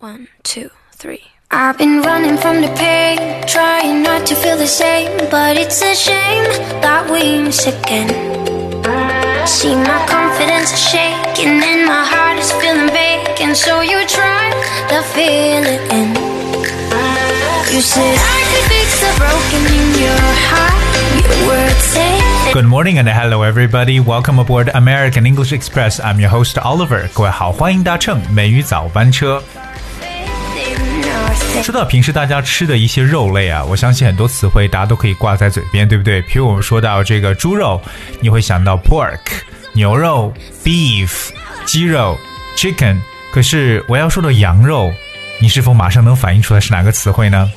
One, two, three. I've been running from the pain, trying not to feel the same, but it's a shame that we miss again. See my confidence is shaking and my heart is feeling vacant, so you try to feel it in. You said I could fix the broken in your heart. Your words say Good morning and hello everybody. Welcome aboard American English Express. I'm your host Oliver. 各位好，欢迎搭乘美语早班车。 说到平时大家吃的一些肉类啊，我相信很多词汇大家都可以挂在嘴边，对不对？比如我们说到这个猪肉，你会想到 pork，牛肉 beef，鸡肉 chicken。可是我要说的羊肉，你是否马上能反应出来是哪个词汇呢？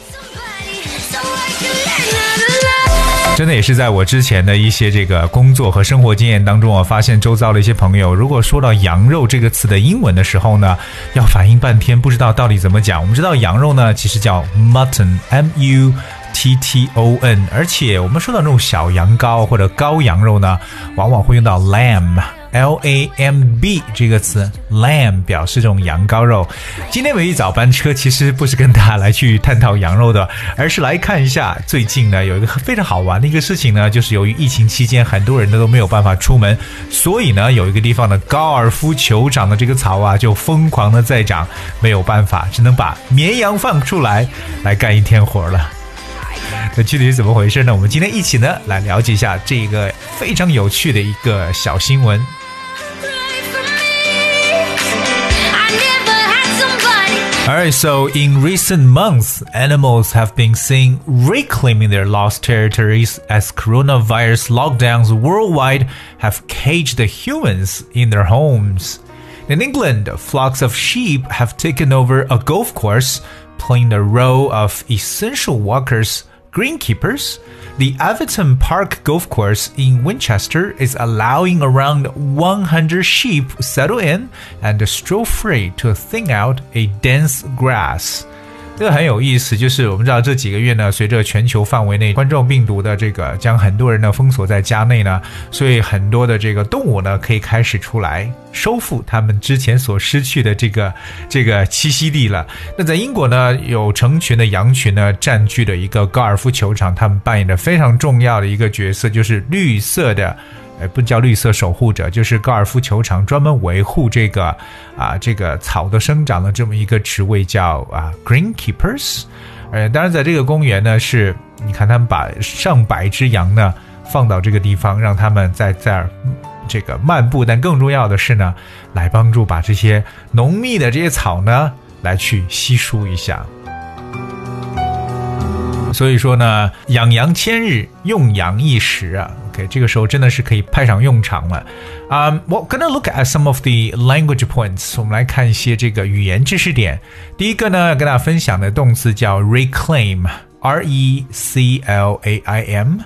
真的也是在我之前的一些这个工作和生活经验当中，我发现周遭的一些朋友，如果说到羊肉这个词的英文的时候呢，要反应半天，不知道到底怎么讲。我们知道羊肉呢，其实叫 mutton，m u t t o n，而且我们说到那种小羊羔或者羔羊肉呢，往往会用到 lamb。L A M B 这个词，lamb 表示这种羊羔肉。今天美语早班车其实不是跟大家来去探讨羊肉的，而是来看一下最近呢有一个非常好玩的一个事情呢，就是由于疫情期间很多人呢都没有办法出门，所以呢有一个地方的高尔夫球场的这个草啊就疯狂的在长，没有办法，只能把绵羊放出来来干一天活了。那具体是怎么回事呢？我们今天一起呢来了解一下这个非常有趣的一个小新闻。Alright, so in recent months, animals have been seen reclaiming their lost territories as coronavirus lockdowns worldwide have caged the humans in their homes. In England, flocks of sheep have taken over a golf course, playing the role of essential walkers, greenkeepers. The Avington Park Golf Course in Winchester is allowing around 100 sheep settle in and stroll free to thin out a dense grass. 这个很有意思，就是我们知道这几个月呢，随着全球范围内冠状病毒的这个将很多人呢封锁在家内呢，所以很多的这个动物呢可以开始出来收复他们之前所失去的这个这个栖息地了。那在英国呢，有成群的羊群呢占据了一个高尔夫球场，他们扮演着非常重要的一个角色，就是绿色的。呃，不叫绿色守护者，就是高尔夫球场专门维护这个啊这个草的生长的这么一个职位叫啊 greenkeepers。呃，当然在这个公园呢，是你看他们把上百只羊呢放到这个地方，让他们在这儿这个漫步，但更重要的是呢，来帮助把这些浓密的这些草呢来去稀疏一下。所以说呢，养羊千日，用羊一时啊。OK，这个时候真的是可以派上用场了。Um, we're gonna look at some of the language points。我们来看一些这个语言知识点。第一个呢，要跟大家分享的动词叫 reclaim，R E C L A I M。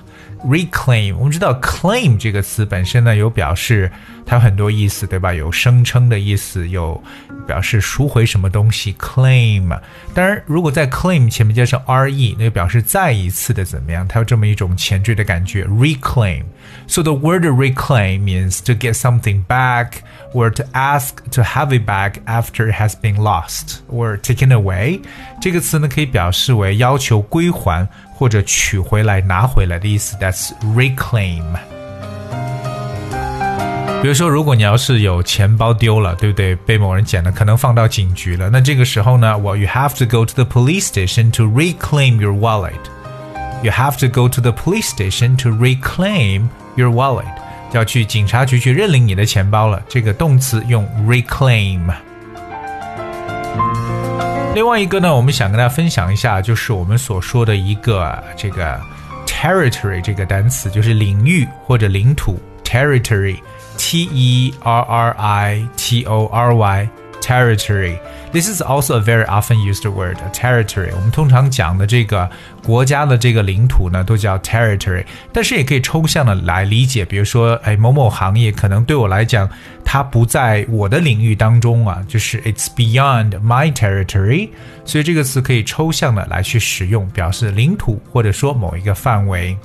reclaim，我们知道 claim 这个词本身呢有表示它有很多意思，对吧？有声称的意思，有表示赎回什么东西 claim。当然，如果在 claim 前面加上 re，那就表示再一次的怎么样？它有这么一种前缀的感觉 reclaim。So the word reclaim means to get something back or to ask to have it back after it has been lost or taken away。这个词呢可以表示为要求归还 或者取回来、拿回来的意思。That's reclaim。比如说，如果你要是有钱包丢了，对不对？被某人捡了，可能放到警局了。那这个时候呢，Well, you have to go to the police station to reclaim your wallet. You have to go to the police station to reclaim your wallet. 就要去警察局去认领你的钱包了。这个动词用 reclaim。 另外一个呢，我们想跟大家分享一下，就是我们所说的一个这个 territory 这个单词，就是领域或者领土 territory，t e r r i t o r y。Territory. This is also a very often used word. Territory. 我们通常讲的这个国家的这个领土呢，都叫 territory。但是也可以抽象的来理解，比如说，哎，某某行业可能对我来讲，它不在我的领域当中啊，就是 it's beyond my territory。所以这个词可以抽象的来去使用，表示领土或者说某一个范围。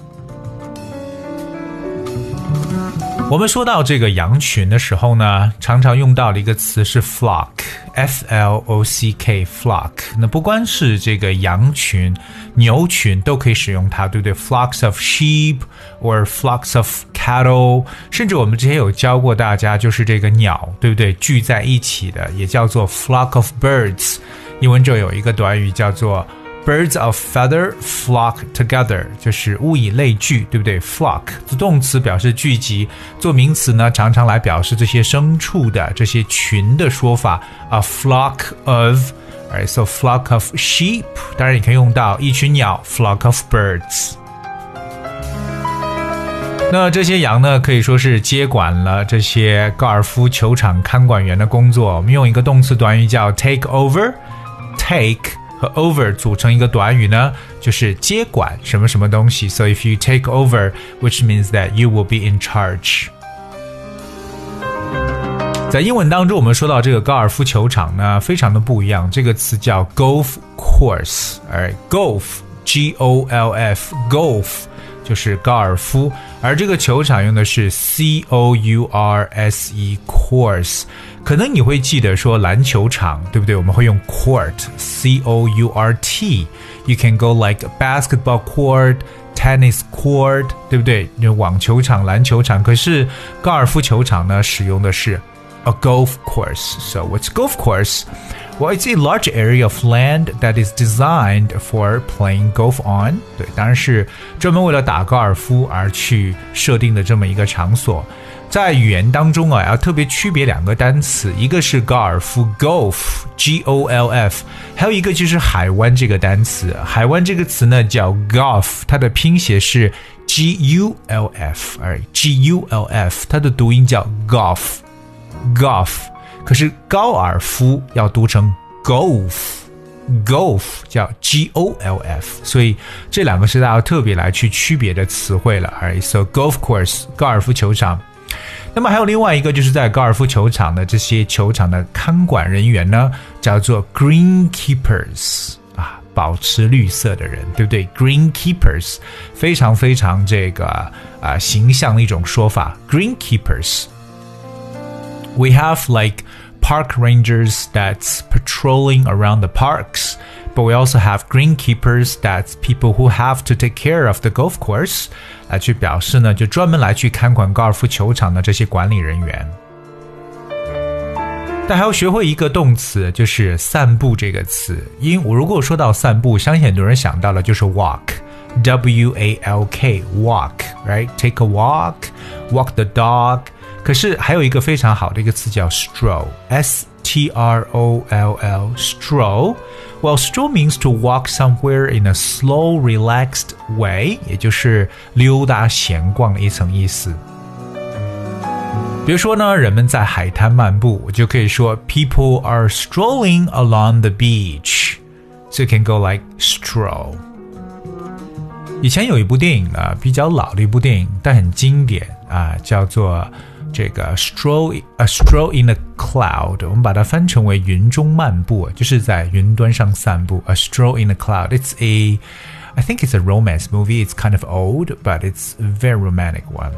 我们说到这个羊群的时候呢，常常用到的一个词是 flock，f l o c k，flock。那不光是这个羊群、牛群都可以使用它，对不对？flocks of sheep or flocks of cattle，甚至我们之前有教过大家，就是这个鸟，对不对？聚在一起的也叫做 flock of birds。英文就有一个短语叫做。Birds of feather flock together，就是物以类聚，对不对？Flock 做动词表示聚集，做名词呢常常来表示这些牲畜的这些群的说法。A flock of，right？So flock of sheep，当然也可以用到一群鸟，flock of birds。那这些羊呢，可以说是接管了这些高尔夫球场看管员的工作。我们用一个动词短语叫 take over，take。和 over 组成一个短语呢，就是接管什么什么东西。So if you take over, which means that you will be in charge. 在英文当中，我们说到这个高尔夫球场呢，非常的不一样。这个词叫 golf course，而 golf，g o l f，golf 就是高尔夫，而这个球场用的是 c o u r s e，course。可能你会记得说篮球场，对不对？我们会用 court，c o u r t。You can go like basketball court, tennis court，对不对？就网球场、篮球场。可是高尔夫球场呢，使用的是 a golf course. So what's golf course? Well, it's a large area of land that is designed for playing golf on. 对，当然是专门为了打高尔夫而去设定的这么一个场所。在语言当中啊，要特别区别两个单词，一个是高尔夫 （golf，g o l f），还有一个就是海湾这个单词。海湾这个词呢叫 golf，它的拼写是 g u l f，而 g u l f 它的读音叫 golf，golf。 可是高尔夫要读成 golf，golf 叫 g o l f，所以这两个是大家特别来去区别的词汇了。而 so golf course 高尔夫球场。那么还有另外一个，就是在高尔夫球场的这些球场的看管人员呢，叫做 greenkeepers 啊，保持绿色的人，对不对？greenkeepers 非常非常这个啊形象的一种说法。greenkeepers。We have like park rangers that's patrolling around the parks. But we also have greenkeepers, that's people who have to take care of the golf course，来去表示呢，就专门来去看管高尔夫球场的这些管理人员。但还要学会一个动词，就是散步这个词。因我如果说到散步，相信很多人想到的就是 walk，w a l k，walk，right？Take a walk，walk the dog。 可是还有一个非常好的一个词叫 stroll，s T R O L L stroll. Well, stroll means to walk somewhere in a slow, relaxed way，也就是溜达闲逛的一层意思。比如说呢，人们在海滩漫步，我就可以说 People are strolling along the beach. So you can go like stroll. 以前有一部电影呢，比较老的一部电影，但很经典啊，叫做。 这个 stroll a stroll in a cloud，我们把它翻成为云中漫步，就是在云端上散步。A stroll in a cloud. It's a I think it's a romance movie. It's kind of old, but it's a very romantic one.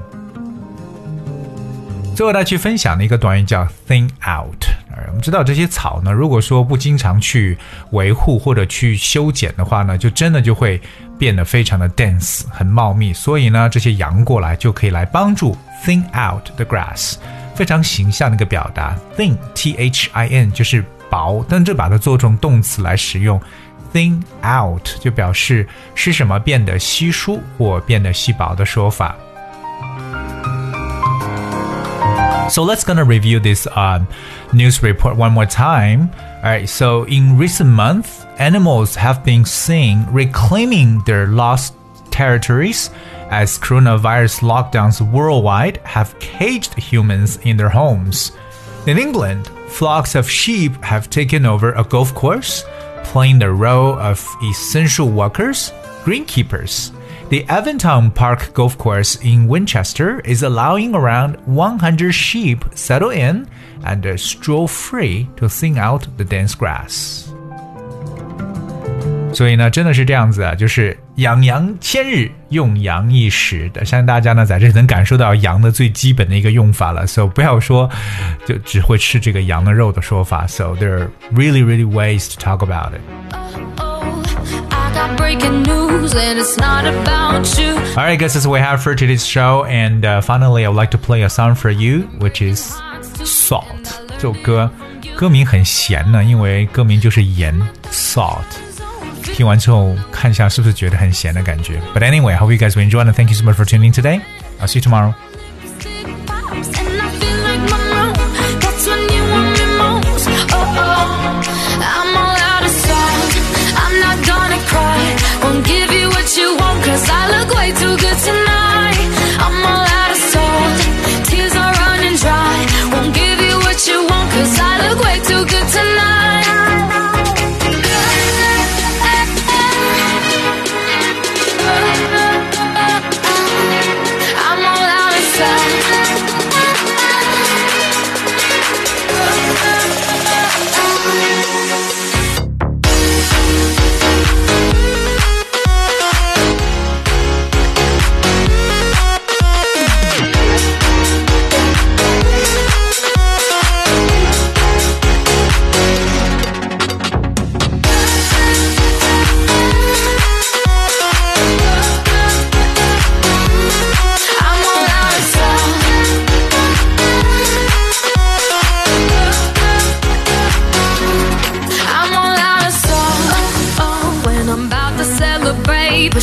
最后大家去分享的一个短语叫 thin out。 我们知道这些草呢，如果说不经常去维护或者去修剪的话呢，就真的就会变得非常的 dense，很茂密。所以呢，这些羊过来就可以来帮助 thin out the grass，非常形象的一个表达。thin t h i n 就是薄，但这把它做成动词来使用，thin out 就表示是什么变得稀疏或变得稀薄的说法。So let's gonna review this uh, news report one more time. All right. So in recent months, animals have been seen reclaiming their lost territories as coronavirus lockdowns worldwide have caged humans in their homes. In England, flocks of sheep have taken over a golf course, playing the role of essential workers, greenkeepers. The Avington Park Golf Course in Winchester is allowing around 100 sheep settle in and uh, stroll free to thin out the dense grass. 所以呢，真的是这样子啊，就是养羊千日，用羊一时的。相信大家呢，在这能感受到羊的最基本的一个用法了。So 不要说就只会吃这个羊的肉的说法。So there are really, really ways to talk about it Alright, guys, that's what we have for today's show. And uh, finally, I would like to play a song for you, which is Salt. 这首歌歌名很咸呢，因为歌名就是盐 salt。听完之后看一下是不是觉得很咸的感觉。But anyway, I hope you guys will enjoy and thank you so much for tuning in today. I'll see you tomorrow.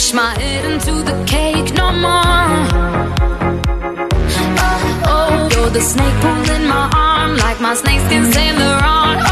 Push my head into the cake no more. Oh, oh, you're the snake pulling my arm like my snakeskin sailor on.